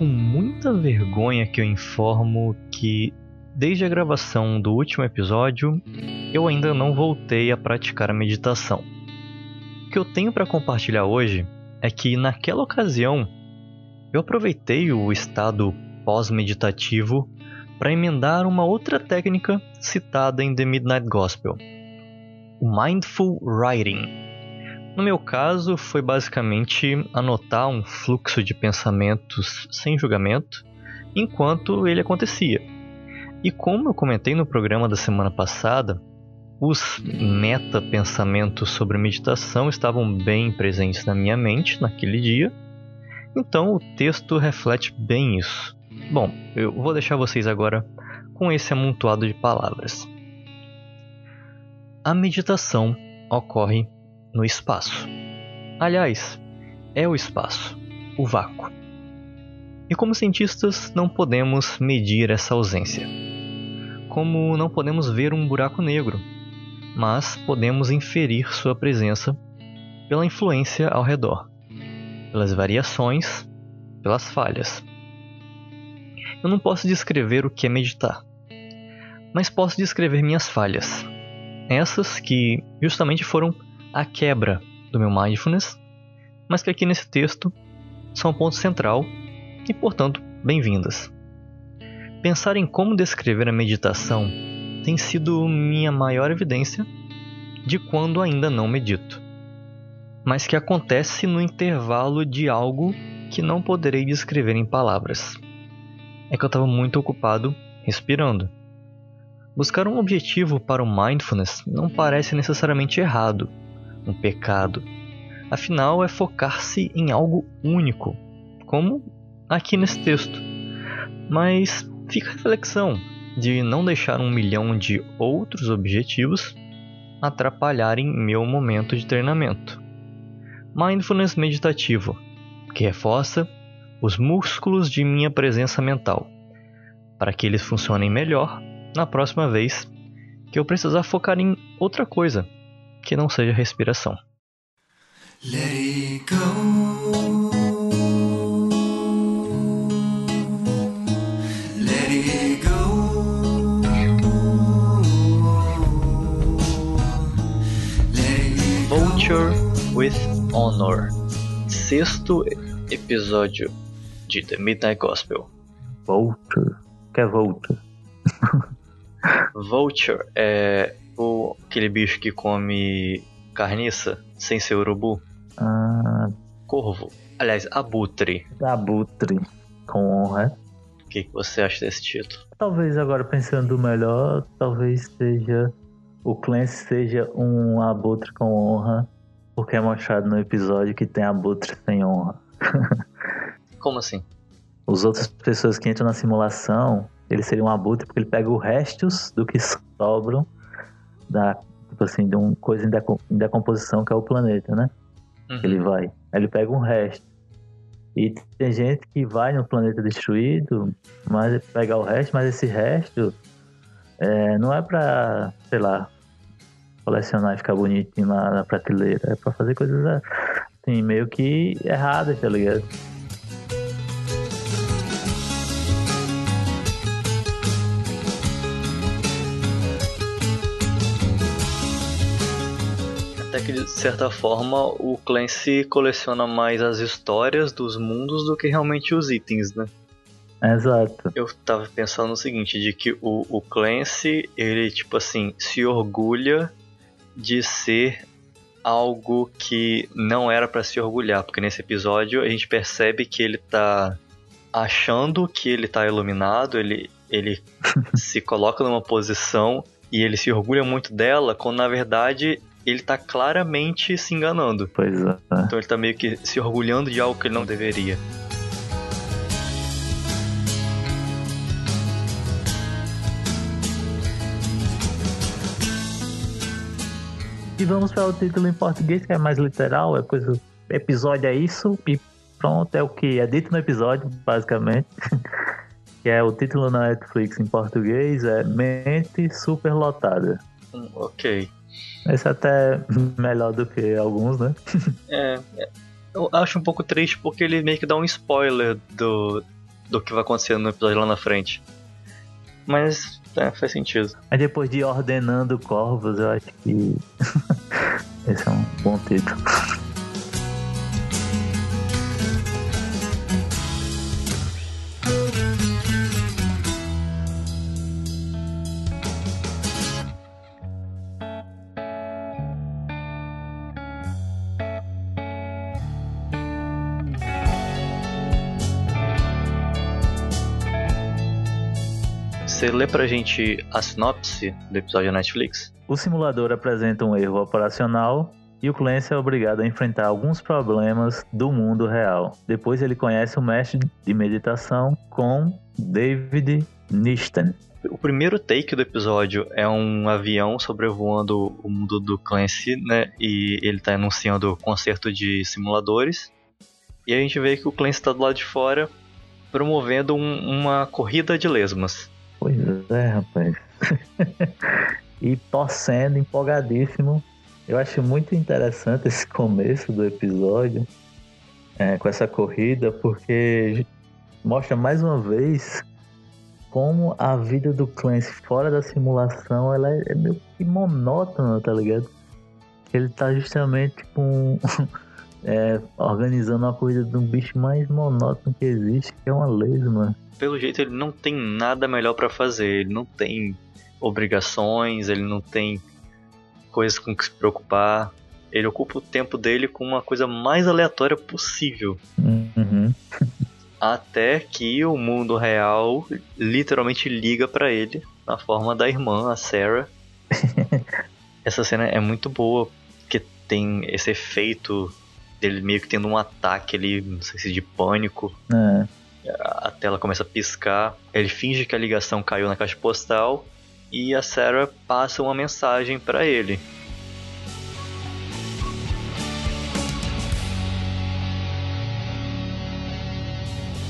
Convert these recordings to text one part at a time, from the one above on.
com muita vergonha que eu informo que, desde a gravação do último episódio, eu ainda não voltei a praticar a meditação. O que eu tenho para compartilhar hoje é que, naquela ocasião, eu aproveitei o estado pós-meditativo para emendar uma outra técnica citada em The Midnight Gospel, o Mindful Writing no meu caso, foi basicamente anotar um fluxo de pensamentos sem julgamento enquanto ele acontecia. E como eu comentei no programa da semana passada, os meta-pensamentos sobre meditação estavam bem presentes na minha mente naquele dia, então o texto reflete bem isso. Bom, eu vou deixar vocês agora com esse amontoado de palavras. A meditação ocorre no espaço. Aliás, é o espaço, o vácuo. E como cientistas, não podemos medir essa ausência. Como não podemos ver um buraco negro, mas podemos inferir sua presença pela influência ao redor, pelas variações, pelas falhas. Eu não posso descrever o que é meditar, mas posso descrever minhas falhas, essas que justamente foram a quebra do meu mindfulness, mas que aqui nesse texto são um ponto central e, portanto, bem-vindas. Pensar em como descrever a meditação tem sido minha maior evidência de quando ainda não medito, mas que acontece no intervalo de algo que não poderei descrever em palavras. É que eu estava muito ocupado respirando. Buscar um objetivo para o mindfulness não parece necessariamente errado, um pecado. Afinal, é focar-se em algo único, como aqui nesse texto. Mas fica a reflexão de não deixar um milhão de outros objetivos atrapalharem meu momento de treinamento. Mindfulness meditativo, que reforça os músculos de minha presença mental, para que eles funcionem melhor na próxima vez que eu precisar focar em outra coisa que não seja respiração. Let it go. Let it go. Vulture with Honor. Sexto episódio de The Midnight Gospel. Vulture. Que é Vulture? Vulture é o aquele bicho que come carniça sem ser urubu. Ah. Corvo. Aliás, abutre. Abutre. Com honra. O que, que você acha desse título? Talvez agora pensando melhor, talvez seja. O Clancy seja um abutre com honra. Porque é mostrado no episódio que tem abutre sem honra. Como assim? Os outras pessoas que entram na simulação, ele seria um abutre porque ele pega os restos do que sobram da, tipo assim, de uma coisa em, decomposição que é o planeta, né? Uhum. Ele vai. Aí ele pega um resto. E tem gente que vai no planeta destruído, mas pegar o resto, mas esse resto é, não é pra, sei lá, colecionar e ficar bonitinho na, na prateleira. É pra fazer coisas assim, meio que erradas, tá ligado? De certa forma, o Clancy coleciona mais as histórias dos mundos do que realmente os itens, né? Exato. Eu tava pensando no seguinte, de que o, o Clancy, ele, tipo assim, se orgulha de ser algo que não era para se orgulhar, porque nesse episódio a gente percebe que ele tá achando que ele tá iluminado, ele, ele se coloca numa posição e ele se orgulha muito dela, quando na verdade ele tá claramente se enganando. Pois é. Então ele tá meio que se orgulhando de algo que ele não deveria. E vamos para o título em português, que é mais literal, é coisa. Episódio é isso, e pronto, é o que é dito no episódio, basicamente. que é o título na Netflix em português, é Mente Superlotada. Hum, ok. Esse é até melhor do que alguns, né? é, é, eu acho um pouco triste porque ele meio que dá um spoiler do, do que vai acontecer no episódio lá na frente. Mas é, faz sentido. Aí depois de Ordenando Corvos, eu acho que esse é um bom título. Você lê pra gente a sinopse do episódio da Netflix? O simulador apresenta um erro operacional e o Clancy é obrigado a enfrentar alguns problemas do mundo real. Depois ele conhece o mestre de meditação com David Nisten. O primeiro take do episódio é um avião sobrevoando o mundo do Clancy, né? E ele tá anunciando o concerto de simuladores. E a gente vê que o Clancy está do lado de fora promovendo um, uma corrida de lesmas. Pois é, rapaz. e torcendo, empolgadíssimo. Eu acho muito interessante esse começo do episódio é, com essa corrida, porque mostra mais uma vez como a vida do Clancy fora da simulação ela é, meio que monótona, tá ligado? Ele tá justamente com. É, organizando a corrida de um bicho mais monótono que existe, que é uma lesma pelo jeito ele não tem nada melhor para fazer. Ele não tem obrigações, ele não tem coisas com que se preocupar. Ele ocupa o tempo dele com uma coisa mais aleatória possível. Uhum. Até que o mundo real literalmente liga para ele na forma da irmã, a Sarah. Essa cena é muito boa, porque tem esse efeito dele meio que tendo um ataque ali, não sei se de pânico. É a tela começa a piscar, ele finge que a ligação caiu na caixa postal e a Sarah passa uma mensagem para ele.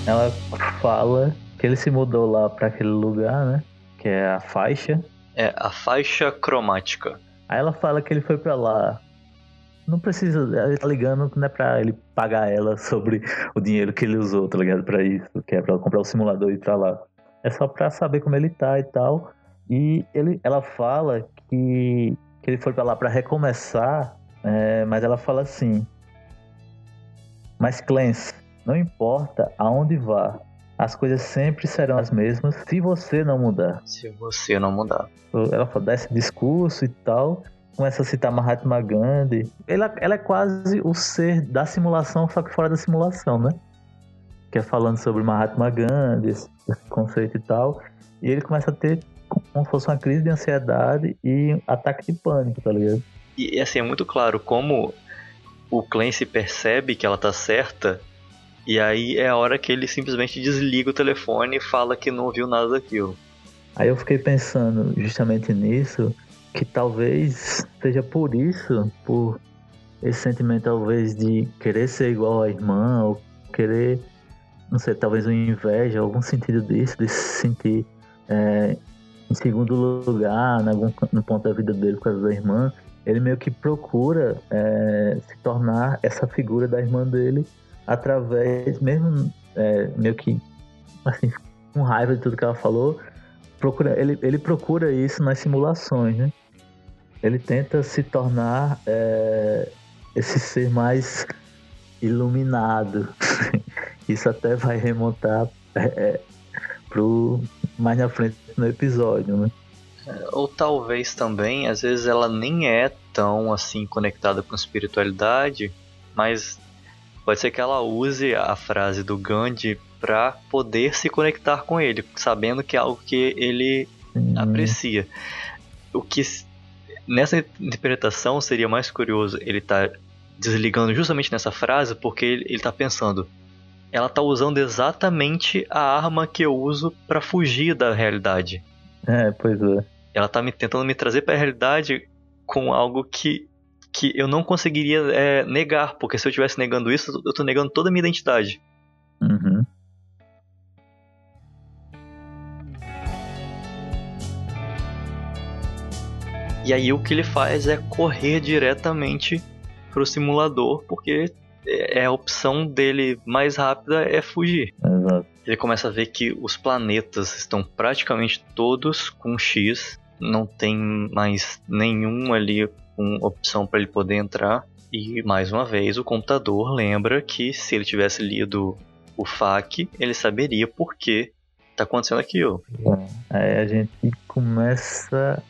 Ela fala que ele se mudou lá para aquele lugar, né? Que é a faixa. É a faixa cromática. Aí ela fala que ele foi para lá não precisa, ele tá ligando não é pra ele pagar ela sobre o dinheiro que ele usou, tá ligado? Pra isso, que é pra comprar o simulador e ir pra lá. É só pra saber como ele tá e tal. E ele, ela fala que, que ele foi pra lá pra recomeçar, é, mas ela fala assim: Mas Clance, não importa aonde vá, as coisas sempre serão as mesmas se você não mudar. Se você não mudar. Ela dá esse discurso e tal começa a citar Mahatma Gandhi. Ela, ela é quase o ser da simulação, só que fora da simulação, né? Que é falando sobre Mahatma Gandhi, esse conceito e tal. E ele começa a ter como se fosse uma crise de ansiedade e ataque de pânico, tá ligado? E assim, é muito claro como o Clancy percebe que ela tá certa e aí é a hora que ele simplesmente desliga o telefone e fala que não viu nada daquilo. Aí eu fiquei pensando justamente nisso, que talvez seja por isso, por esse sentimento talvez de querer ser igual à irmã, ou querer, não sei, talvez uma inveja, algum sentido disso, de se sentir é, em segundo lugar, em algum, no ponto da vida dele por causa da irmã, ele meio que procura é, se tornar essa figura da irmã dele através, mesmo é, meio que assim, com raiva de tudo que ela falou, procura, ele, ele procura isso nas simulações, né? Ele tenta se tornar é, esse ser mais iluminado. Isso até vai remontar é, é, pro mais na frente no episódio, né? Ou talvez também, às vezes ela nem é tão assim conectada com espiritualidade, mas pode ser que ela use a frase do Gandhi para poder se conectar com ele, sabendo que é algo que ele aprecia. O que Nessa interpretação seria mais curioso ele estar tá desligando justamente nessa frase porque ele, está pensando ela está usando exatamente a arma que eu uso para fugir da realidade. É, pois é. Ela está me tentando me trazer para a realidade com algo que que eu não conseguiria é, negar, porque se eu estivesse negando isso, eu estou negando toda a minha identidade. Uhum. E aí o que ele faz é correr diretamente pro simulador, porque é, é a opção dele mais rápida é fugir. Exato. Ele começa a ver que os planetas estão praticamente todos com X, não tem mais nenhum ali com opção para ele poder entrar. E mais uma vez o computador lembra que se ele tivesse lido o FAQ, ele saberia por que tá acontecendo aquilo. É, aí a gente começa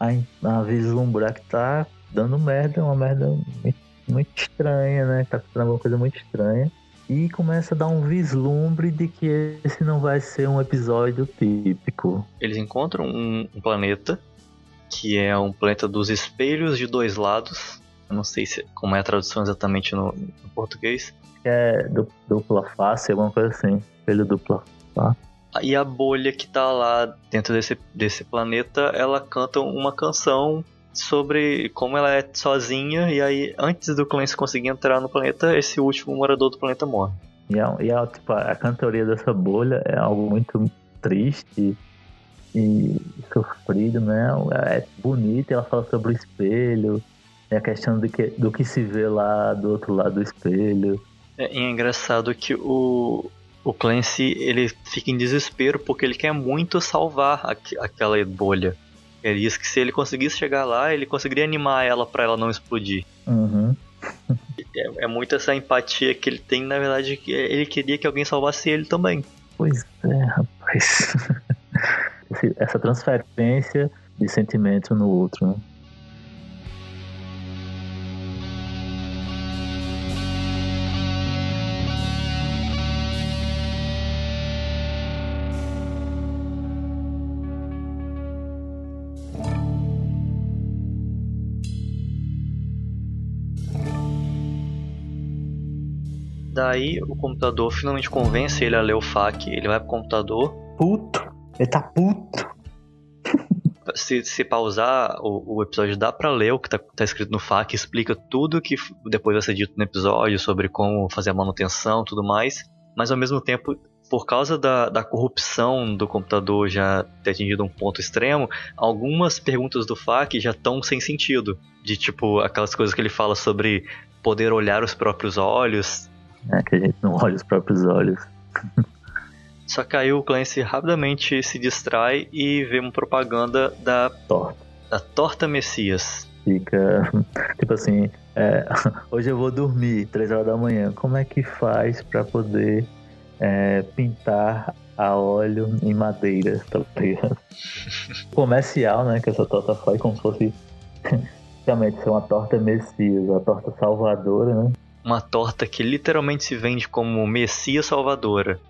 a, a vislumbrar que tá dando merda, uma merda muito, muito estranha, né? Tá acontecendo uma coisa muito estranha. E começa a dar um vislumbre de que esse não vai ser um episódio típico. Eles encontram um, um planeta que é um planeta dos espelhos de dois lados. Eu não sei se, como é a tradução exatamente no, no português. É du- dupla face, alguma coisa assim. Espelho dupla face. E a bolha que tá lá dentro desse, desse planeta, ela canta uma canção sobre como ela é sozinha. E aí, antes do Clancy conseguir entrar no planeta, esse último morador do planeta morre. E, a, e a, tipo, a cantoria dessa bolha é algo muito triste e sofrido, né? É bonita, ela fala sobre o espelho, é a questão do que, do que se vê lá do outro lado do espelho. É, é engraçado que o, o Clancy ele fica em desespero porque ele quer muito salvar aqu- aquela bolha. Ele diz que se ele conseguisse chegar lá, ele conseguiria animar ela para ela não explodir. Uhum. É, é muito essa empatia que ele tem, na verdade, ele queria que alguém salvasse ele também. Pois é, rapaz. Essa transferência de sentimento no outro, né? Daí o computador finalmente convence ele a ler o FAQ, ele vai pro computador. Puto! Ele tá puto! Se, se pausar o, o episódio, dá pra ler o que tá, tá escrito no FAQ, explica tudo que depois vai ser dito no episódio sobre como fazer a manutenção tudo mais. Mas ao mesmo tempo, por causa da, da corrupção do computador já ter atingido um ponto extremo, algumas perguntas do FAQ já estão sem sentido. De tipo, aquelas coisas que ele fala sobre poder olhar os próprios olhos, É que a gente não olha os próprios olhos. Só que aí o Clancy rapidamente se distrai e vê uma propaganda da, Torta. da Torta Messias. Fica tipo assim, é, hoje eu vou dormir, 3 horas da manhã. Como é que faz pra poder é, pintar a óleo em madeira, tá ligado? Comercial, né? Que essa torta faz como se fosse realmente ser uma torta Messias, uma torta salvadora, né? Uma torta que literalmente se vende como Messias Salvadora.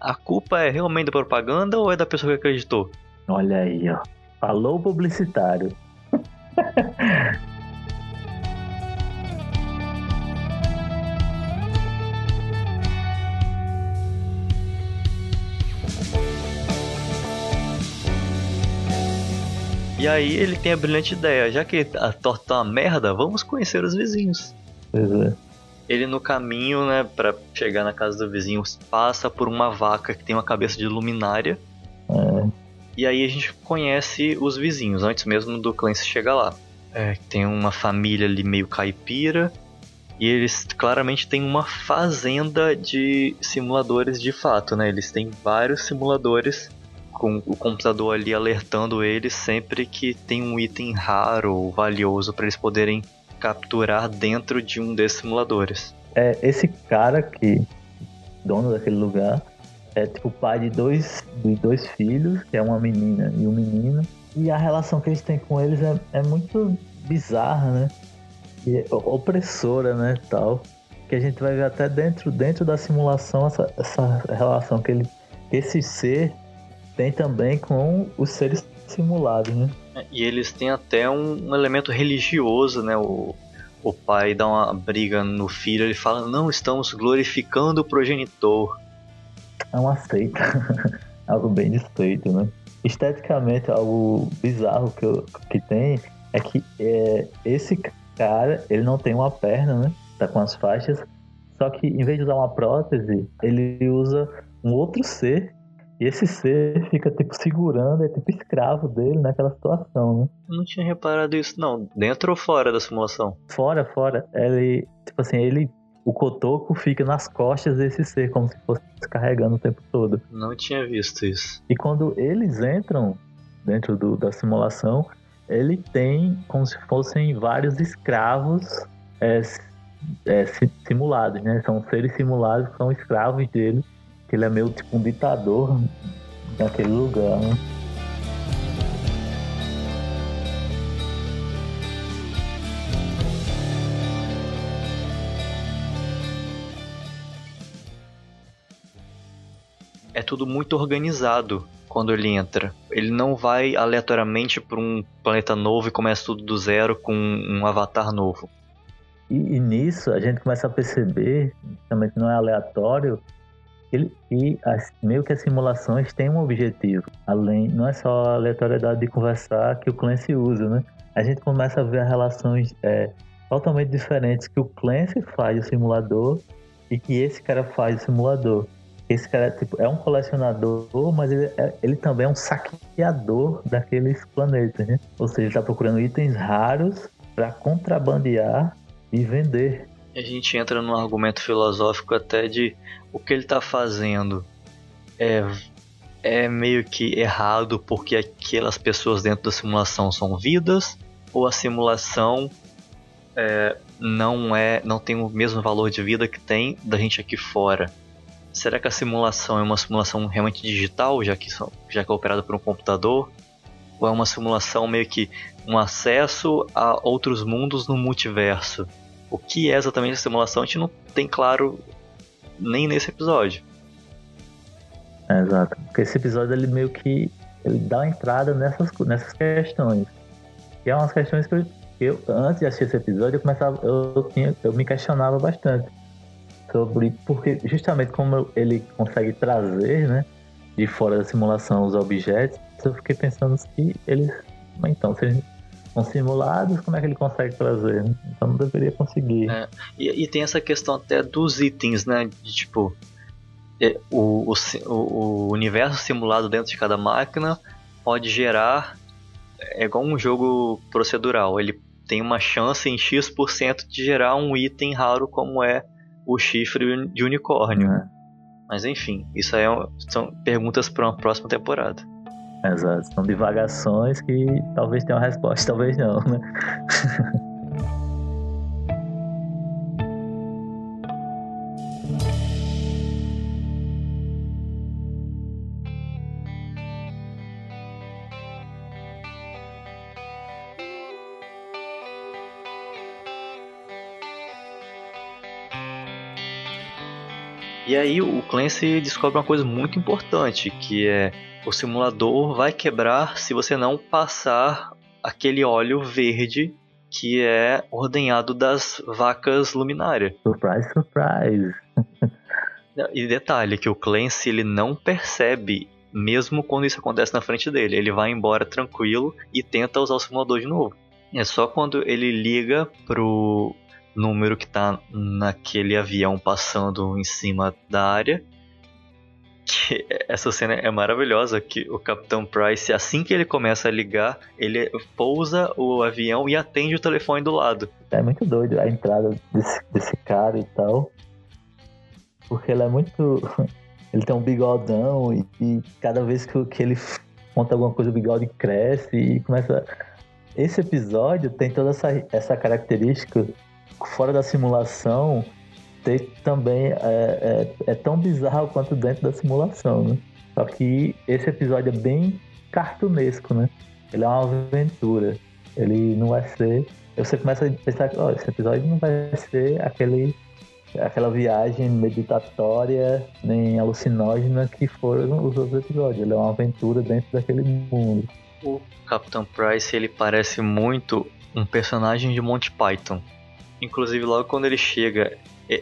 A culpa é realmente da propaganda ou é da pessoa que acreditou? Olha aí, ó. Falou publicitário. E aí ele tem a brilhante ideia, já que a torta tá uma merda, vamos conhecer os vizinhos. Pois é. Ele no caminho, né, para chegar na casa do vizinho, passa por uma vaca que tem uma cabeça de luminária. É. E aí a gente conhece os vizinhos, antes mesmo do Clancy chegar lá. É, tem uma família ali meio caipira. E eles claramente têm uma fazenda de simuladores de fato, né? Eles têm vários simuladores com o computador ali alertando eles sempre que tem um item raro ou valioso para eles poderem capturar dentro de um desses simuladores. É, esse cara que, dono daquele lugar, é tipo pai de dois, de dois filhos, que é uma menina e um menino. E a relação que eles têm com eles é, é muito bizarra, né? E é opressora, né? Tal. Que a gente vai ver até dentro, dentro da simulação essa, essa relação que, ele, esse ser tem também com os seres simulados, né? E eles têm até um, um elemento religioso, né? O, o pai dá uma briga no filho, ele fala: Não, estamos glorificando o progenitor. É uma seita. algo bem desfeito, né? Esteticamente, algo bizarro que, eu- que tem é que é, esse cara, ele não tem uma perna, né? Tá com as faixas. Só que em vez de usar uma prótese, ele usa um outro ser. E esse ser fica, tipo, segurando, é tipo escravo dele naquela situação, né? Eu não tinha reparado isso, não. Dentro ou fora da simulação? Fora, fora, ele, tipo assim, ele o cotoco fica nas costas desse ser, como se fosse carregando o tempo todo. Não tinha visto isso. E quando eles entram dentro do, da simulação, ele tem como se fossem vários escravos é, é, simulados, né? São seres simulados que são escravos dele, que ele é meio tipo um ditador naquele lugar, né? É tudo muito organizado quando ele entra. Ele não vai aleatoriamente para um planeta novo e começa tudo do zero com um avatar novo. E, e nisso a gente começa a perceber, também que não é aleatório, e as, meio que as simulações têm um objetivo. Além, não é só a aleatoriedade de conversar que o Clancy usa, né? A gente começa a ver relações é, totalmente diferentes que o Clancy faz o simulador e que esse cara faz o simulador. Esse cara tipo, é um colecionador, mas ele, é, ele também é um saqueador daqueles planetas, né? Ou seja, ele está procurando itens raros para contrabandear e vender. A gente entra num argumento filosófico até de o que ele está fazendo é, é meio que errado porque aquelas pessoas dentro da simulação são vidas ou a simulação é, não é não tem o mesmo valor de vida que tem da gente aqui fora. Será que a simulação é uma simulação realmente digital, já que, já que é operada por um computador? Ou é uma simulação meio que um acesso a outros mundos no multiverso? O que é exatamente a simulação a gente não tem claro nem nesse episódio. É, exato. Porque esse episódio ele meio que ele dá entrada nessas, nessas questões. E é umas questões que eu, eu antes de assistir esse episódio, eu começava, eu, tinha, eu me questionava bastante sobre porque justamente como ele consegue trazer, né, de fora da simulação os objetos, eu fiquei pensando se eles, então, se eles são simulados, como é que ele consegue trazer? Né? Então não deveria conseguir. É, e, e, tem essa questão até dos itens, né? De tipo, é, o, o, o, universo simulado dentro de cada máquina pode gerar. É igual um jogo procedural. Ele tem uma chance em X% de gerar um item raro como é o chifre de unicórnio. É. Mas enfim, isso aí é, são perguntas para uma próxima temporada. Exato, são divagações que talvez tenham resposta, talvez não, né? E aí o Clancy descobre uma coisa muito importante, que é o simulador vai quebrar se você não passar aquele óleo verde que é ordenhado das vacas luminárias. Surprise, surprise. e detalhe que o Clancy ele não percebe mesmo quando isso acontece na frente dele. Ele vai embora tranquilo e tenta usar o simulador de novo. É só quando ele liga pro número que tá naquele avião passando em cima da área. Que essa cena é maravilhosa, que o Capitão Price, assim que ele começa a ligar, ele pousa o avião e atende o telefone do lado. É muito doido a entrada desse, desse cara e tal. Porque ele é muito. Ele tem um bigodão e, e cada vez que, que ele conta alguma coisa, o bigode cresce e começa. Esse episódio tem toda essa, essa característica fora da simulação ter também é, é, é, tão bizarro quanto dentro da simulação, né? Só que esse episódio é bem cartunesco, né? Ele é uma aventura. Ele não vai ser. Você começa a pensar que oh, esse episódio não vai ser aquele, aquela viagem meditatória nem alucinógena que foram os outros episódios. Ele é uma aventura dentro daquele mundo. O Capitão Price ele parece muito um personagem de Monty Python. Inclusive, logo quando ele chega,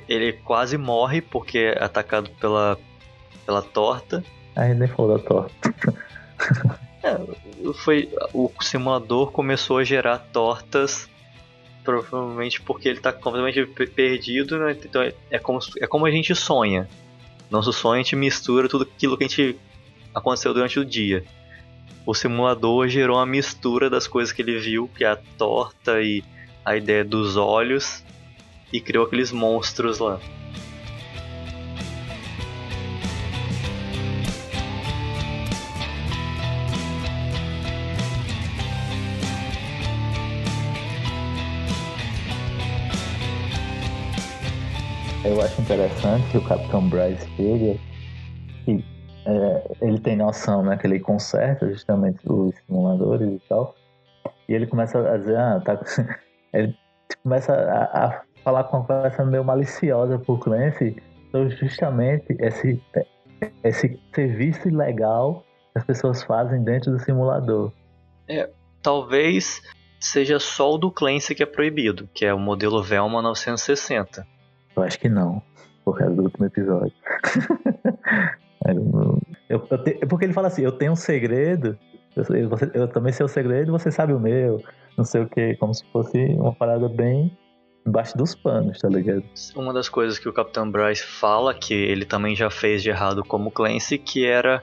ele quase morre porque é atacado pela, pela torta. A gente nem falou da torta. é, foi, o simulador começou a gerar tortas, provavelmente porque ele está completamente perdido. Né? Então é como, é como a gente sonha. Nosso sonho a gente mistura tudo aquilo que a gente aconteceu durante o dia. O simulador gerou uma mistura das coisas que ele viu, que é a torta e a ideia dos olhos e criou aqueles monstros lá. Eu acho interessante que o Capitão Bryce chega e é, ele tem noção, né? Que ele conserta justamente os simuladores e tal. E ele começa a dizer, ah, tá. Ele começa a, a falar com uma conversa meio maliciosa pro Clancy sobre justamente esse, esse serviço ilegal que as pessoas fazem dentro do simulador. É, talvez seja só o do Clancy que é proibido, que é o modelo Velma 960. Eu acho que não, por causa do último episódio. eu, eu, eu te, porque ele fala assim, eu tenho um segredo, eu, você, eu também sei o segredo, você sabe o meu, não sei o que, como se fosse uma parada bem embaixo dos panos, tá ligado? Uma das coisas que o Capitão Bryce fala, que ele também já fez de errado como Clancy, que era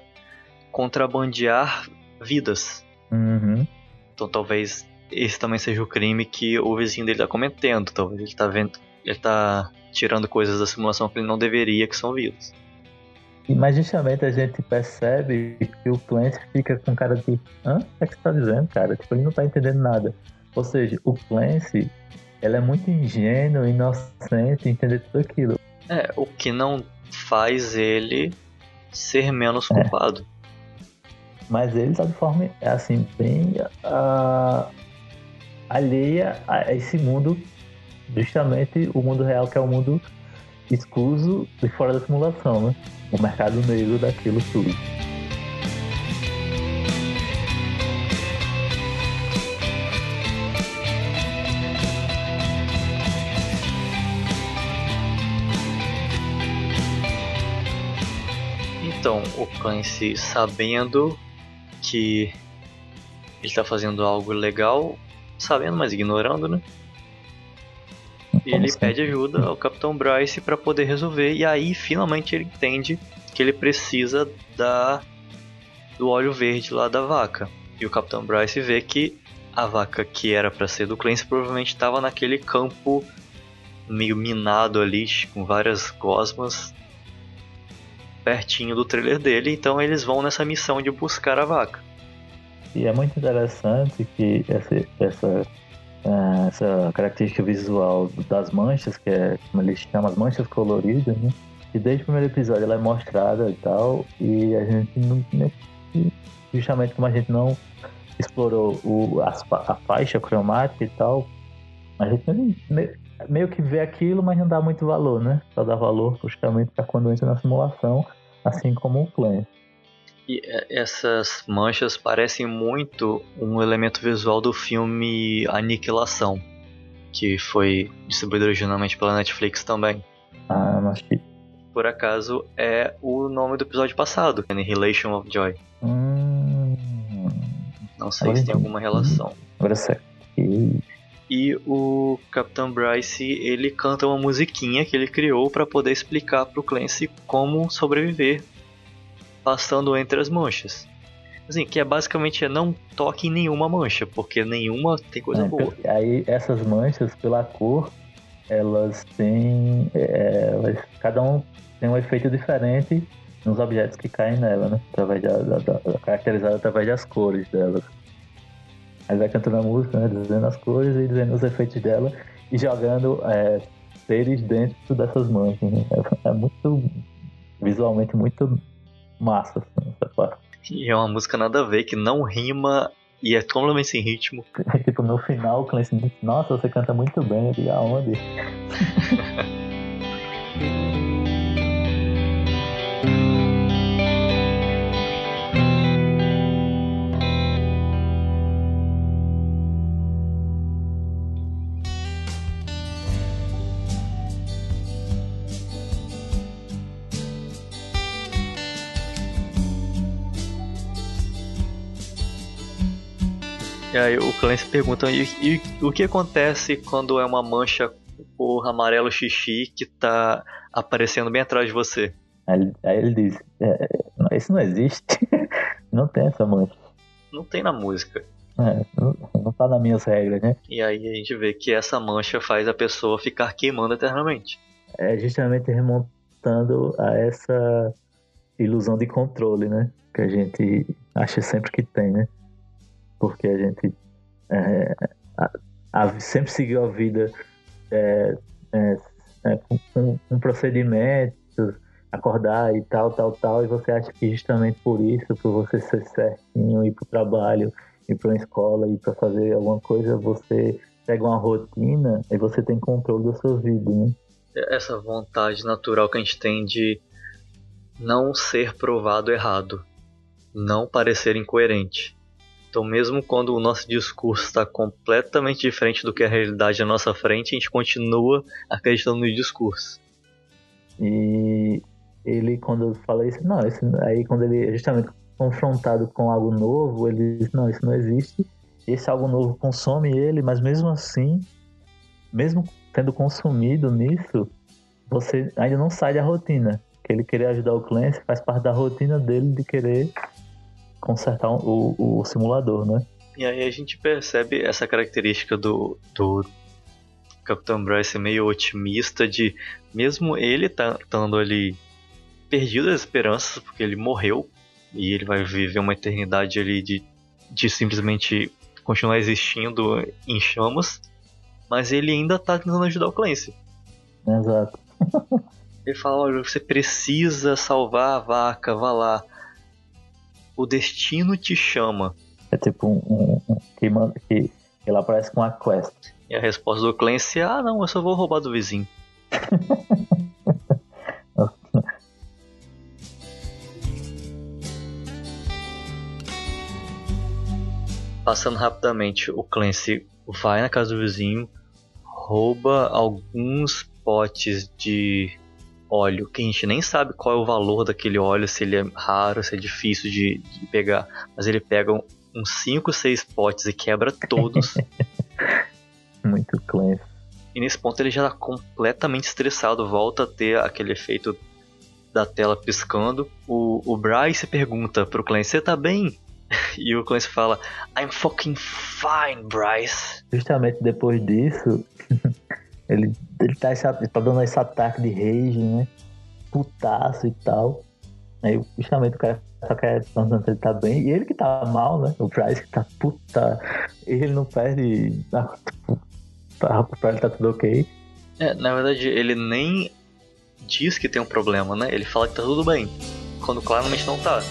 contrabandear vidas. Uhum. Então talvez esse também seja o crime que o vizinho dele tá cometendo. Talvez ele tá vendo. Ele tá tirando coisas da simulação que ele não deveria, que são vidas. Mas justamente a gente percebe que o Clancy fica com cara de hã? O que, é que você tá dizendo, cara? Tipo, ele não tá entendendo nada. Ou seja, o Clancy, ele é muito ingênuo, inocente entender tudo aquilo. É, o que não faz ele ser menos é. culpado. É. Mas ele tá de forma, assim, bem uh, alheia a esse mundo justamente o mundo real, que é o mundo excluso de fora da simulação, né? O mercado negro daquilo tudo. Então, o Clancy, sabendo que ele está fazendo algo legal, sabendo, mas ignorando, né? Ele assim? pede ajuda ao Capitão Bryce para poder resolver. E aí, finalmente, ele entende que ele precisa da do óleo verde lá da vaca. E o Capitão Bryce vê que a vaca que era para ser do Clancy provavelmente estava naquele campo meio minado ali, com várias gosmas pertinho do trailer dele. Então eles vão nessa missão de buscar a vaca. E é muito interessante que essa, essa é, essa característica visual das manchas, que é como eles chamam as manchas coloridas, né? E desde o primeiro episódio ela é mostrada e tal, e a gente não. Justamente como a gente não explorou o, a, a faixa cromática e tal, a gente meio, meio que vê aquilo, mas não dá muito valor, né? Só dá valor justamente para quando entra na simulação, assim como o Clan. E é, essas manchas parecem muito um elemento visual do filme Aniquilação, que foi distribuído originalmente pela Netflix também. Ah, mas que. Por acaso é o nome do episódio passado, Annihilation of Joy. Hum... Não sei se tem alguma relação. Agora certo. E o Capitão Bryce, ele canta uma musiquinha que ele criou para poder explicar para o Clancy como sobreviver passando entre as manchas. Assim, que é basicamente é não toque em nenhuma mancha, porque nenhuma tem coisa é, boa. Aí essas manchas, pela cor, elas têm. É, elas, cada um tem um efeito diferente nos objetos que caem nela, né? Através da, da, da, caracterizado através das cores delas. Aí vai cantando a música, né? Dizendo as cores e dizendo os efeitos dela e jogando é, seres dentro dessas manchas. Né? É, é muito visualmente muito massa, assim, essa parte. E é uma música nada a ver, que não rima e é totalmente sem ritmo. tipo, no final o Clancy diz, nossa, você canta muito bem, eu digo, aonde? E aí o Clancy pergunta, e, e, o que acontece quando é uma mancha por amarelo xixi que tá aparecendo bem atrás de você? Aí ele, aí ele diz, é, isso não existe, não tem essa mancha. Não tem na música. É, não, não tá nas minhas regras, né? E aí a gente vê que essa mancha faz a pessoa ficar queimando eternamente. É justamente remontando a essa ilusão de controle, né? Que a gente acha sempre que tem, né? Porque a gente é, a, a, sempre seguiu a vida é, é, é com, com, procedimentos, acordar e tal, tal, tal, e você acha que justamente por isso, por você ser certinho, ir pro trabalho, ir para uma escola, ir para fazer alguma coisa, você pega uma rotina e você tem controle da sua vida, né? Essa vontade natural que a gente tem de não ser provado errado, não parecer incoerente. Então, mesmo quando o nosso discurso está completamente diferente do que a realidade à nossa frente, a gente continua acreditando no discurso. E ele, quando fala isso, não, isso, aí quando ele é justamente confrontado com algo novo, ele diz, não, isso não existe. Esse algo novo consome ele, mas mesmo assim, mesmo tendo consumido nisso, você ainda não sai da rotina. Que ele querer ajudar o Clancy faz parte da rotina dele de querer consertar o, o, simulador, né? E aí a gente percebe essa característica do, do Capitão Bryce meio otimista de mesmo ele estando ali perdido as esperanças porque ele morreu e ele vai viver uma eternidade ali de, de simplesmente continuar existindo em chamas, mas ele ainda tá tentando ajudar o Clancy. Exato. ele fala, olha, você precisa salvar a vaca, vá lá. O destino te chama. É tipo um, um, um que, manda, que ela aparece com a quest. E a resposta do Clancy é, ah não, eu só vou roubar do vizinho. Passando rapidamente, o Clancy vai na casa do vizinho, rouba alguns potes de óleo que a gente nem sabe qual é o valor daquele óleo, se ele é raro, se é difícil de, de pegar, mas ele pega uns 5, 6 potes e quebra todos. Muito Clancy. E nesse ponto ele já está completamente estressado, volta a ter aquele efeito da tela piscando. O, o Bryce pergunta pro Clancy: Você tá bem? E o Clancy fala, I'm fucking fine, Bryce. Justamente depois disso, ele, ele, tá esse, ele tá dando esse ataque de rage, né? Putaço e tal. Aí justamente o cara só quer perguntando se ele tá bem. E ele que tá mal, né? O Bryce que tá puta. Ele não perde. Tá, pra ele tá tudo ok. É, na verdade, ele nem diz que tem um problema, né? Ele fala que tá tudo bem. Quando claramente não tá.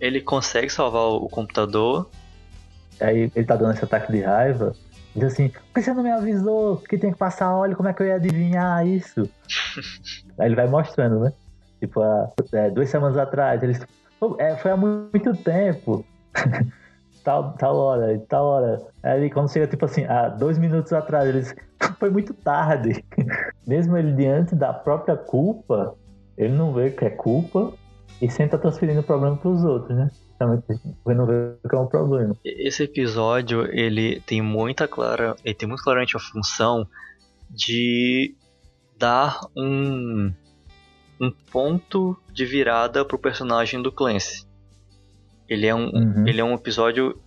Ele consegue salvar o computador. Aí ele tá dando esse ataque de raiva. Diz assim, por que você não me avisou que tem que passar óleo? Como é que eu ia adivinhar isso? Aí ele vai mostrando, né? Tipo, há, é, duas semanas atrás, eles. É, foi há muito tempo. tal, tal hora, tal hora. Aí quando chega, tipo assim, há dois minutos atrás, eles. Foi muito tarde. Mesmo ele diante da própria culpa, ele não vê que é culpa e sempre tá transferindo o problema para os outros, né? Também não vê que é um problema. Esse episódio, ele tem muita clara, ele tem muito claramente a função de dar um um ponto de virada pro personagem do Clancy. Ele é um, uhum. ele é um episódio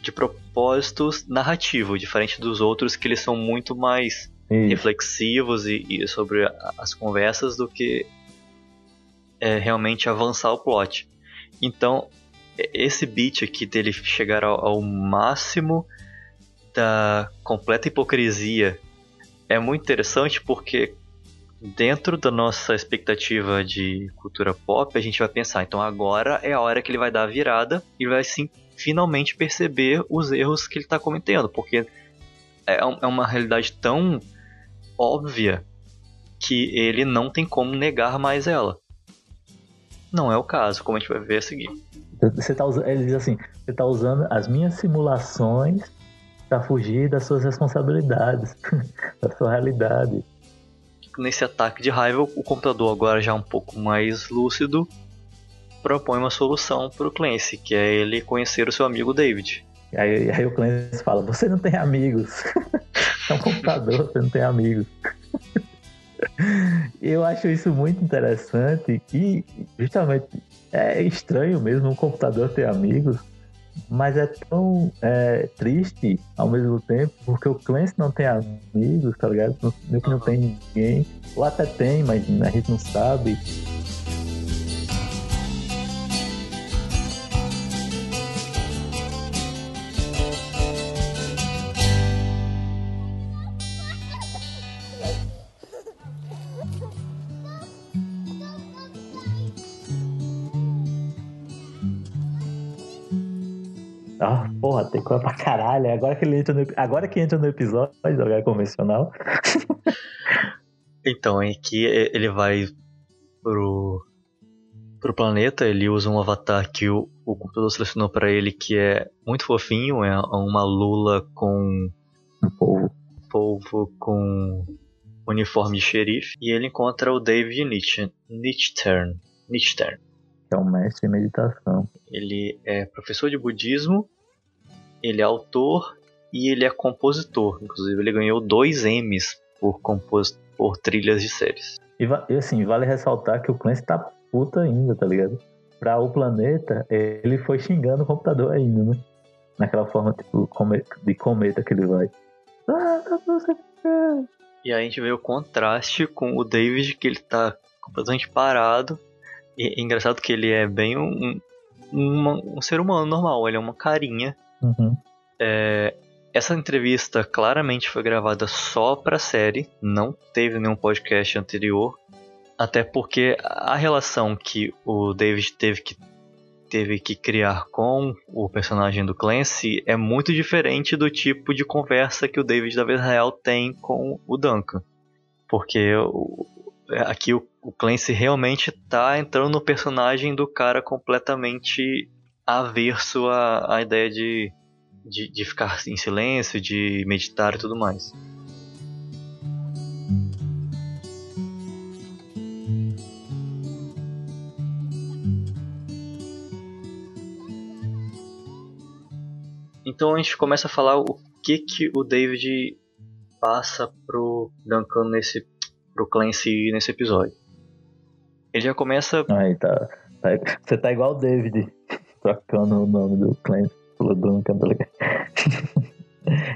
de propósitos narrativo, diferente dos outros que eles são muito mais reflexivos e, e sobre as conversas do que é, realmente avançar o plot. Então, esse beat aqui dele chegar ao, ao máximo da completa hipocrisia é muito interessante porque dentro da nossa expectativa de cultura pop, a gente vai pensar, então agora é a hora que ele vai dar a virada e vai sim finalmente perceber os erros que ele está cometendo, porque é, é uma realidade tão óbvia que ele não tem como negar mais ela. Não é o caso, como a gente vai ver a seguir. Você tá ele diz assim: você está usando as minhas simulações para fugir das suas responsabilidades, da sua realidade. Nesse ataque de raiva, o computador, agora já um pouco mais lúcido, propõe uma solução para o Clancy, que é ele conhecer o seu amigo David. Aí, aí o Clancy fala: Você não tem amigos. é um computador, você não tem amigos. eu acho isso muito interessante e justamente é estranho mesmo um computador ter amigos, mas é tão é, triste ao mesmo tempo, porque o Clancy não tem amigos, tá ligado? Meio que não tem ninguém, ou até tem, mas a gente não sabe. Porra, tem coisa pra caralho. Agora que ele entra no, agora que entra no episódio, jogar convencional. então, é que ele vai pro, pro planeta, ele usa um avatar que o, o computador selecionou para ele que é muito fofinho, é uma lula com um polvo, polvo com uniforme de xerife, e ele encontra o David Nietzsche, Nietzsche, Nietzsche é um mestre em meditação. Ele é professor de budismo, ele é autor e ele é compositor. Inclusive, ele ganhou dois M's por, compos por trilhas de séries. E, e assim, vale ressaltar que o Clancy tá puta ainda, tá ligado? Pra o planeta, ele foi xingando o computador ainda, né? Naquela forma, tipo, de cometa que ele vai. Ah, tá e aí a gente vê o contraste com o David, que ele tá completamente parado, e, é engraçado que ele é bem um, um, um, ser humano normal, ele é uma carinha. Uhum. É, essa entrevista claramente foi gravada só pra série, não teve nenhum podcast anterior. Até porque a relação que o David teve que, teve que criar com o personagem do Clancy é muito diferente do tipo de conversa que o David da vida real tem com o Duncan. Porque aqui o, o Clancy realmente tá entrando no personagem do cara completamente averso à, à ideia de, de, de ficar em silêncio, de meditar e tudo mais. Então a gente começa a falar o que que o David passa pro Duncan nesse pro Clancy nesse episódio. Ele já começa. Aí tá. tá você tá igual o David, trocando o nome do Clancy pelo Duncan, tá ligado?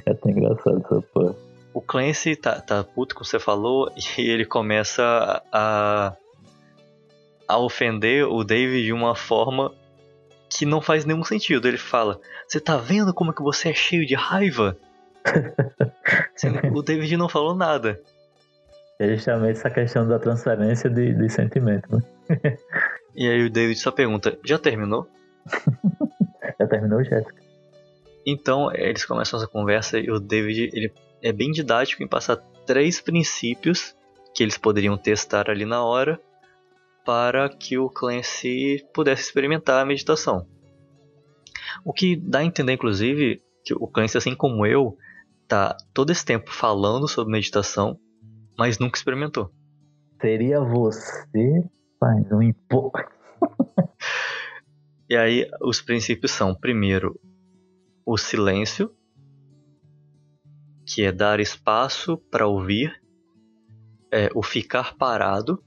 é tão engraçado essa porra. O Clancy tá, tá puto com o que você falou e ele começa a, a ofender o David de uma forma que não faz nenhum sentido. Ele fala: Você tá vendo como é que você é cheio de raiva? o David não falou nada. É justamente essa questão da transferência de, de sentimento, né? e aí o David só pergunta, já terminou? já terminou, Jéssica? Então, eles começam essa conversa e o David ele é bem didático em passar três princípios que eles poderiam testar ali na hora para que o Clancy pudesse experimentar a meditação. O que dá a entender, inclusive, que o Clancy, assim como eu, tá todo esse tempo falando sobre meditação, mas nunca experimentou. Seria você, mas não importa. e aí os princípios são, primeiro, o silêncio, que é dar espaço para ouvir, é, o ficar parado,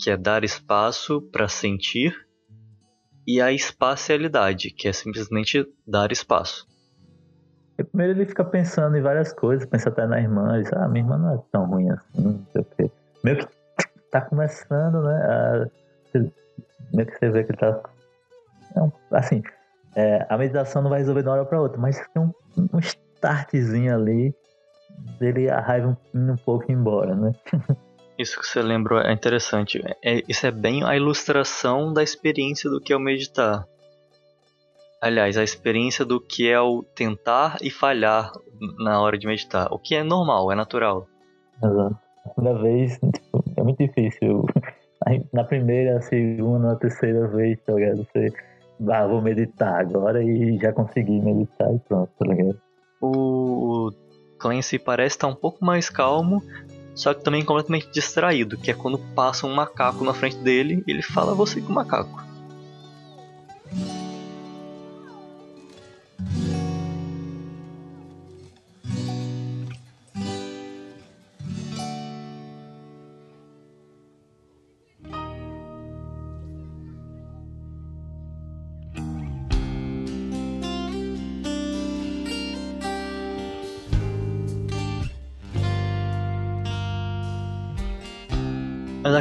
que é dar espaço para sentir, e a espacialidade, que é simplesmente dar espaço. E primeiro ele fica pensando em várias coisas, pensa até na irmã, ele diz, ah, minha irmã não é tão ruim assim, não sei o quê. Meio que tá começando, né? A, meio que você vê que ele tá. Assim, é, a meditação não vai resolver de uma hora pra outra, mas tem um, um startzinho ali dele a raiva indo um pouco embora, né? Isso que você lembrou é interessante. É, isso é bem a ilustração da experiência do que é o meditar. Aliás, a experiência do que é o tentar e falhar na hora de meditar. O que é normal, é natural. Exato. A primeira vez tipo, é muito difícil. Na primeira, segunda, na terceira vez, tá ligado? Você, ah, vou meditar agora e já consegui meditar e pronto, tá ligado? O Clancy parece estar um pouco mais calmo, só que também completamente distraído, que é quando passa um macaco na frente dele ele fala você com o macaco.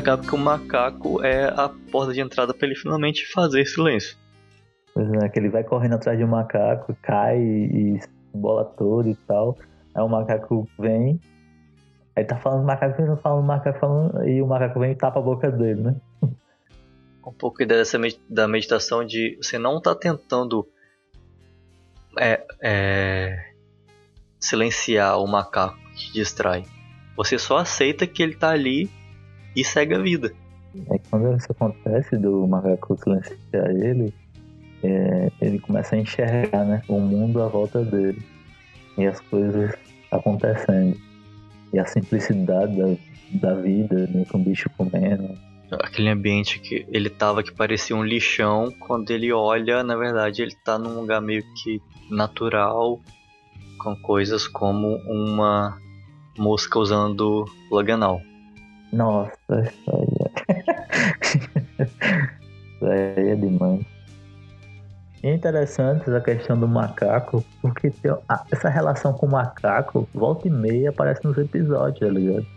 Acaba que o macaco é a porta de entrada para ele finalmente fazer silêncio. Pois é, que ele vai correndo atrás de um macaco, cai e bola todo e tal. Aí o macaco vem, aí tá falando macaco, não falando macaco, falando, e o macaco vem e tapa a boca dele, né? Um pouco ideia dessa, da meditação de você não tá tentando é, é, silenciar o macaco que te distrai. Você só aceita que ele tá ali e segue a vida. É quando isso acontece do macaco silenciar ele, é, ele começa a enxergar né, o mundo à volta dele e as coisas acontecendo. E a simplicidade da, da vida, né, com o bicho comendo. Aquele ambiente que ele tava que parecia um lixão, quando ele olha, na verdade, ele tá num lugar meio que natural, com coisas como uma mosca usando plug. Nossa, isso aí é. isso aí é demais. É interessante essa questão do macaco, porque tem, essa relação com o macaco, volta e meia, aparece nos episódios, tá ligado?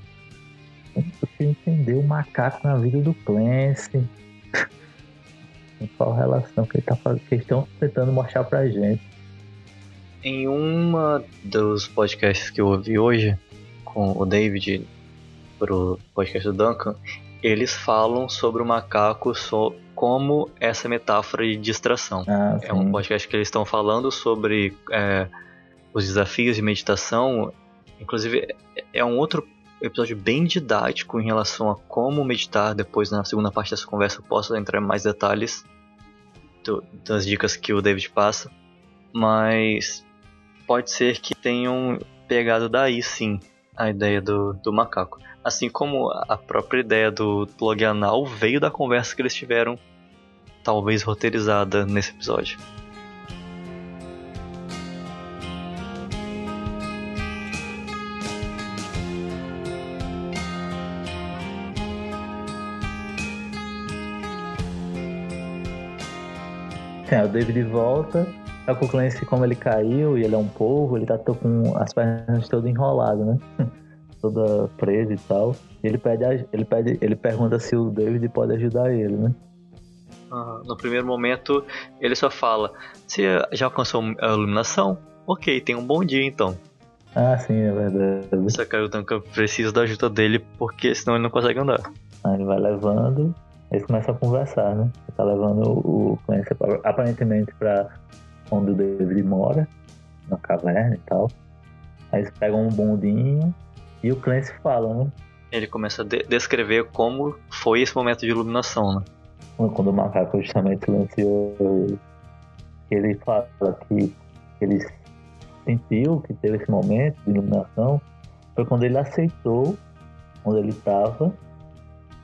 Você entender o macaco na vida do Clancy. Qual relação que, ele tá, que eles estão tentando mostrar pra gente. Em uma dos podcasts que eu ouvi hoje, com o David, pro podcast do Duncan, eles falam sobre o macaco so, como essa metáfora de distração. Ah, é um podcast que eles estão falando sobre é, os desafios de meditação. Inclusive, é um outro episódio bem didático em relação a como meditar. Depois, na segunda parte dessa conversa, eu posso entrar em mais detalhes do, das dicas que o David passa. Mas pode ser que tenham pegado daí sim a ideia do, do macaco. Assim como a própria ideia do plug anal veio da conversa que eles tiveram, talvez roteirizada nesse episódio. É, o David volta, tá com o Clancy como ele caiu e ele é um povo, ele tá com as pernas todas enroladas, né? toda presa e tal. E ele pede, ele pede, ele pergunta se o David pode ajudar ele, né? No primeiro momento, ele só fala: Você já alcançou a iluminação? Ok, tem um bom dia então. Ah, sim, é verdade. Só que o Duncan precisa da ajuda dele porque senão ele não consegue andar. Aí ele vai levando, eles começam a conversar, né? Ele tá levando o Clancy aparentemente pra onde o David mora, na caverna e tal. Aí eles pegam um bondinho e o Clancy fala, né? Ele começa a de descrever como foi esse momento de iluminação, né? Quando o macaco justamente silenciou ele, ele fala que ele sentiu que teve esse momento de iluminação foi quando ele aceitou onde ele estava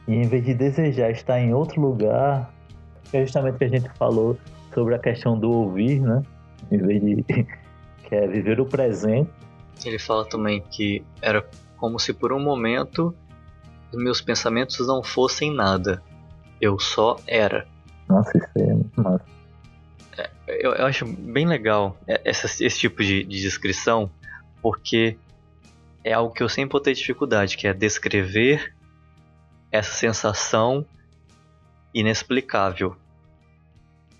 e em vez de desejar estar em outro lugar, que é justamente o que a gente falou sobre a questão do ouvir, né? Em vez de que é viver o presente. Ele fala também que era como se por um momento os meus pensamentos não fossem nada. Eu só era. Nossa, isso é muito massa. É, eu, eu, acho bem legal essa, esse tipo de, de descrição, porque é algo que eu sempre vou ter dificuldade, que é descrever essa sensação inexplicável.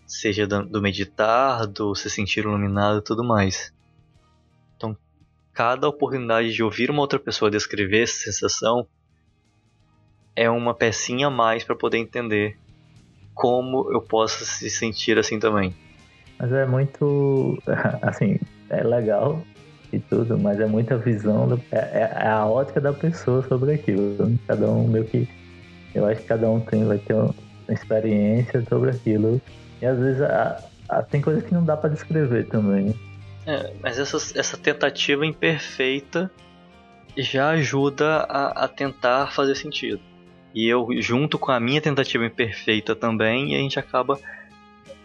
Seja do meditar, do se sentir iluminado e tudo mais cada oportunidade de ouvir uma outra pessoa descrever essa sensação é uma pecinha a mais para poder entender como eu posso se sentir assim também. Mas é muito, assim, é legal e tudo, mas é muita visão, do, é, é, é, a ótica da pessoa sobre aquilo. Cada um meio que, eu acho que cada um tem, vai ter uma experiência sobre aquilo. E às vezes a, a, tem coisas que não dá para descrever também. É, mas essa, essa tentativa imperfeita já ajuda a, a, tentar fazer sentido. E eu, junto com a minha tentativa imperfeita também, a gente acaba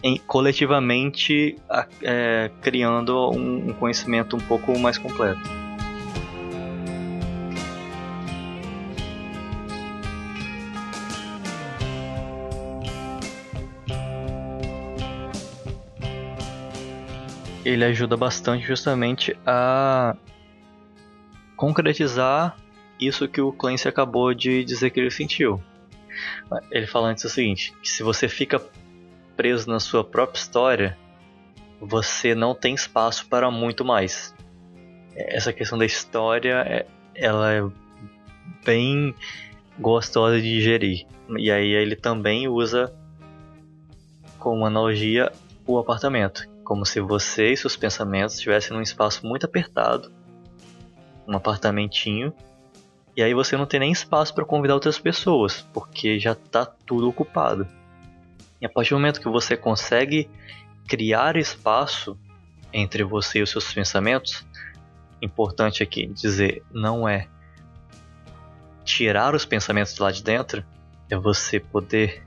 em, coletivamente é, criando um, um conhecimento um pouco mais completo. Ele ajuda bastante justamente a concretizar isso que o Clancy acabou de dizer que ele sentiu. Ele fala antes o seguinte: que se você fica preso na sua própria história, você não tem espaço para muito mais. Essa questão da história, é, ela é bem gostosa de digerir. E aí ele também usa como analogia o apartamento, como se você e seus pensamentos estivessem num espaço muito apertado, um apartamentinho, e aí você não tem nem espaço para convidar outras pessoas, porque já está tudo ocupado. E a partir do momento que você consegue criar espaço entre você e os seus pensamentos, importante aqui dizer, não é tirar os pensamentos de lá de dentro, é você poder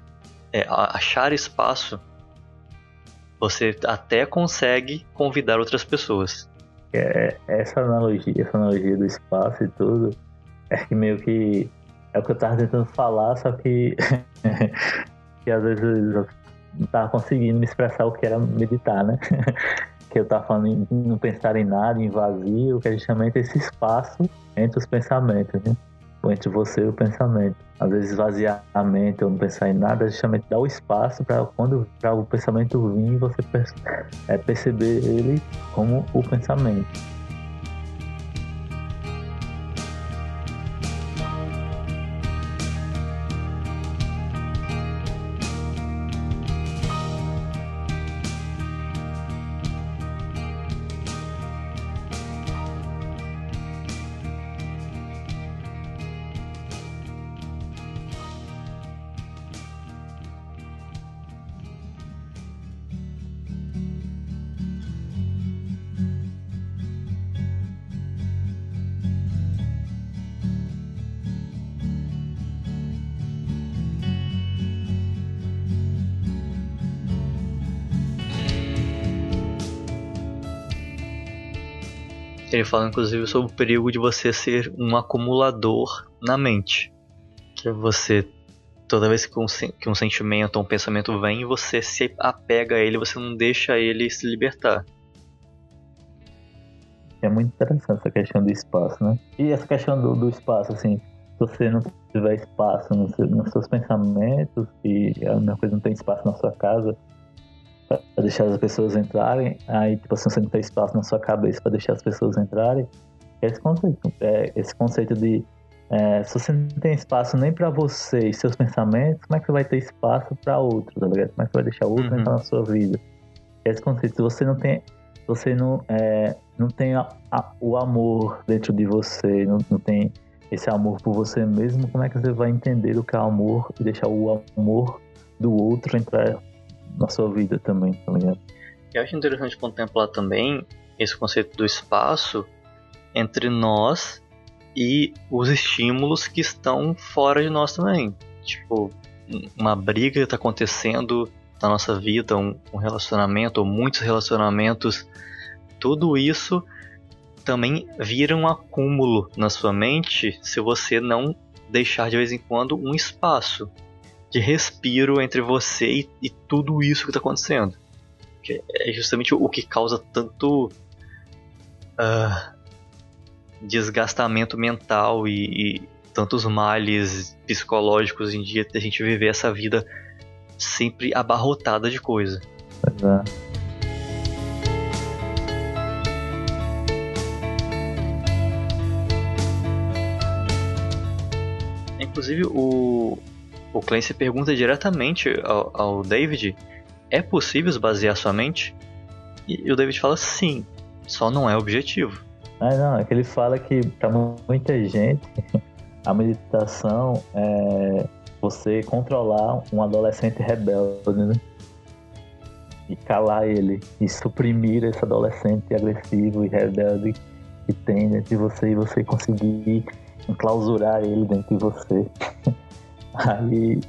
é, achar espaço. Você até consegue convidar outras pessoas. É, essa analogia, essa analogia do espaço e tudo, é que meio que é o que eu tava tentando falar, só que, que às vezes eu não tava conseguindo me expressar o que era meditar, né? que eu tava falando em não pensar em nada, em vazio, que é justamente esse espaço entre os pensamentos, né? Entre você e o pensamento. Às vezes esvaziar a mente ou não pensar em nada, é justamente dar o espaço para quando pra o pensamento vir, você é, perceber ele como o pensamento. Ele fala inclusive sobre o perigo de você ser um acumulador na mente. Que você, toda vez que um, que um sentimento ou um pensamento vem, você se apega a ele, você não deixa ele se libertar. É muito interessante essa questão do espaço, né? E essa questão do, do espaço, assim, se você não tiver espaço nos, nos seus pensamentos e a coisa não tem espaço na sua casa, para deixar as pessoas entrarem, aí tipo assim, você não tem espaço na sua cabeça para deixar as pessoas entrarem, esse conceito, é esse conceito de é, se você não tem espaço nem para você e seus pensamentos, como é que você vai ter espaço para outro, tá ligado? Como é que você vai deixar outro uhum. entrar na sua vida? Esse conceito, se você não tem, você não, é, não tem a, a, o amor dentro de você, não, não tem esse amor por você mesmo, como é que você vai entender o que é amor e deixar o amor do outro entrar na sua vida também, tá ligado? Eu acho interessante contemplar também esse conceito do espaço entre nós e os estímulos que estão fora de nós também. Tipo, uma briga está acontecendo na nossa vida, um, um relacionamento, ou muitos relacionamentos, tudo isso também vira um acúmulo na sua mente se você não deixar de vez em quando um espaço de respiro entre você e, e tudo isso que está acontecendo. Que é justamente o que causa tanto uh, desgastamento mental e, e, tantos males psicológicos em dia de a gente viver essa vida sempre abarrotada de coisa. É. Inclusive, o, o Clancy pergunta diretamente ao, ao David: é possível esvaziar sua mente? E, e o David fala: sim, só não é objetivo. Ah, não, é que ele fala que para muita gente a meditação é você controlar um adolescente rebelde, né? E calar ele, e suprimir esse adolescente agressivo e rebelde que tem dentro de você e você conseguir enclausurar ele dentro de você. Aí,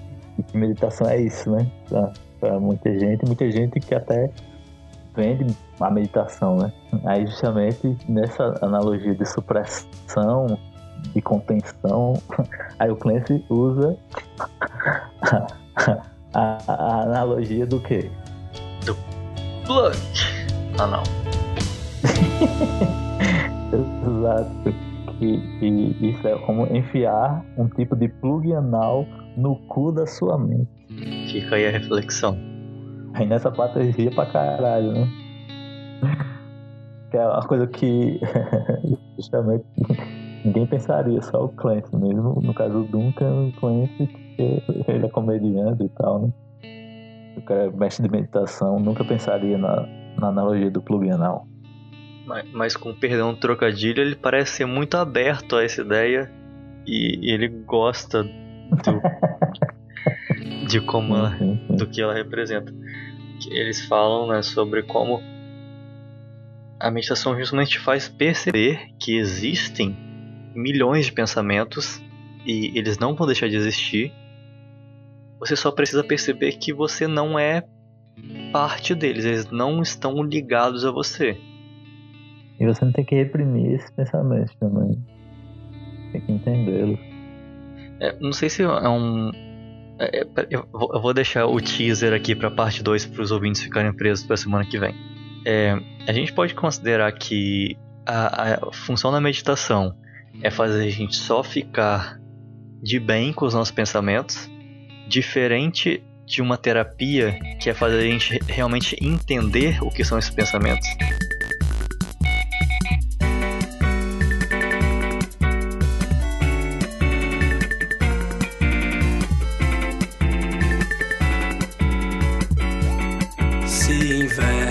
meditação é isso, né? Pra, pra, muita gente, muita gente que até vende a meditação, né? Aí, justamente nessa analogia de supressão, de contenção, aí o Clancy usa a, a analogia do quê? Do blood. Ah, não. Exato. Que, que isso é como enfiar um tipo de plug anal no cu da sua mente. Fica aí a reflexão. Aí nessa parte eu ria pra caralho, né? Que é uma coisa que justamente ninguém pensaria, só o Clancy mesmo. No caso do Duncan, o Clancy, porque ele é comediante e tal, né? O cara é mestre de meditação, nunca pensaria na, na analogia do plug anal. Mas, mas com perdão do trocadilho, ele parece ser muito aberto a essa ideia e, e ele gosta do, de como ela, do que ela representa. Eles falam né, sobre como a meditação justamente faz perceber que existem milhões de pensamentos e eles não vão deixar de existir. Você só precisa perceber que você não é parte deles, eles não estão ligados a você. E você não tem que reprimir esses pensamentos também. Tem que entendê-los. É, não sei se é um. É, é eu vou deixar o teaser aqui para parte 2 para os ouvintes ficarem presos para semana que vem. É, a gente pode considerar que a, a função da meditação é fazer a gente só ficar de bem com os nossos pensamentos, diferente de uma terapia que é fazer a gente realmente entender o que são esses pensamentos.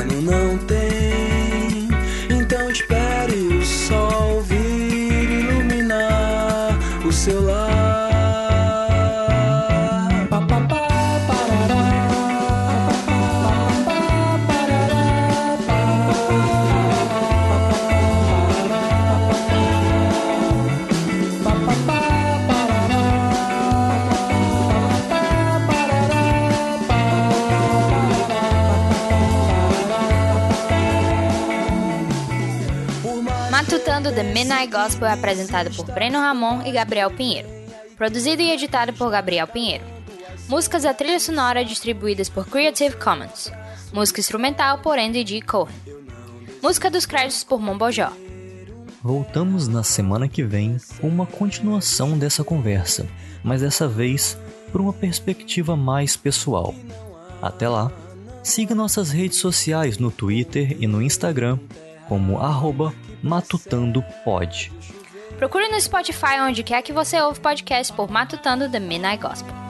The Midnight Gospel é apresentado por Breno Ramon e Gabriel Pinheiro. Produzido e editado por Gabriel Pinheiro. Músicas da trilha sonora distribuídas por Creative Commons. Música instrumental por Andy G. Cohen. Música dos créditos por Mombojó. Voltamos na semana que vem com uma continuação dessa conversa, mas dessa vez por uma perspectiva mais pessoal. Até lá, siga nossas redes sociais no Twitter e no Instagram como arroba Matutando Pod. Procure no Spotify onde quer que você ouve podcast por Matutando The Midnight Gospel.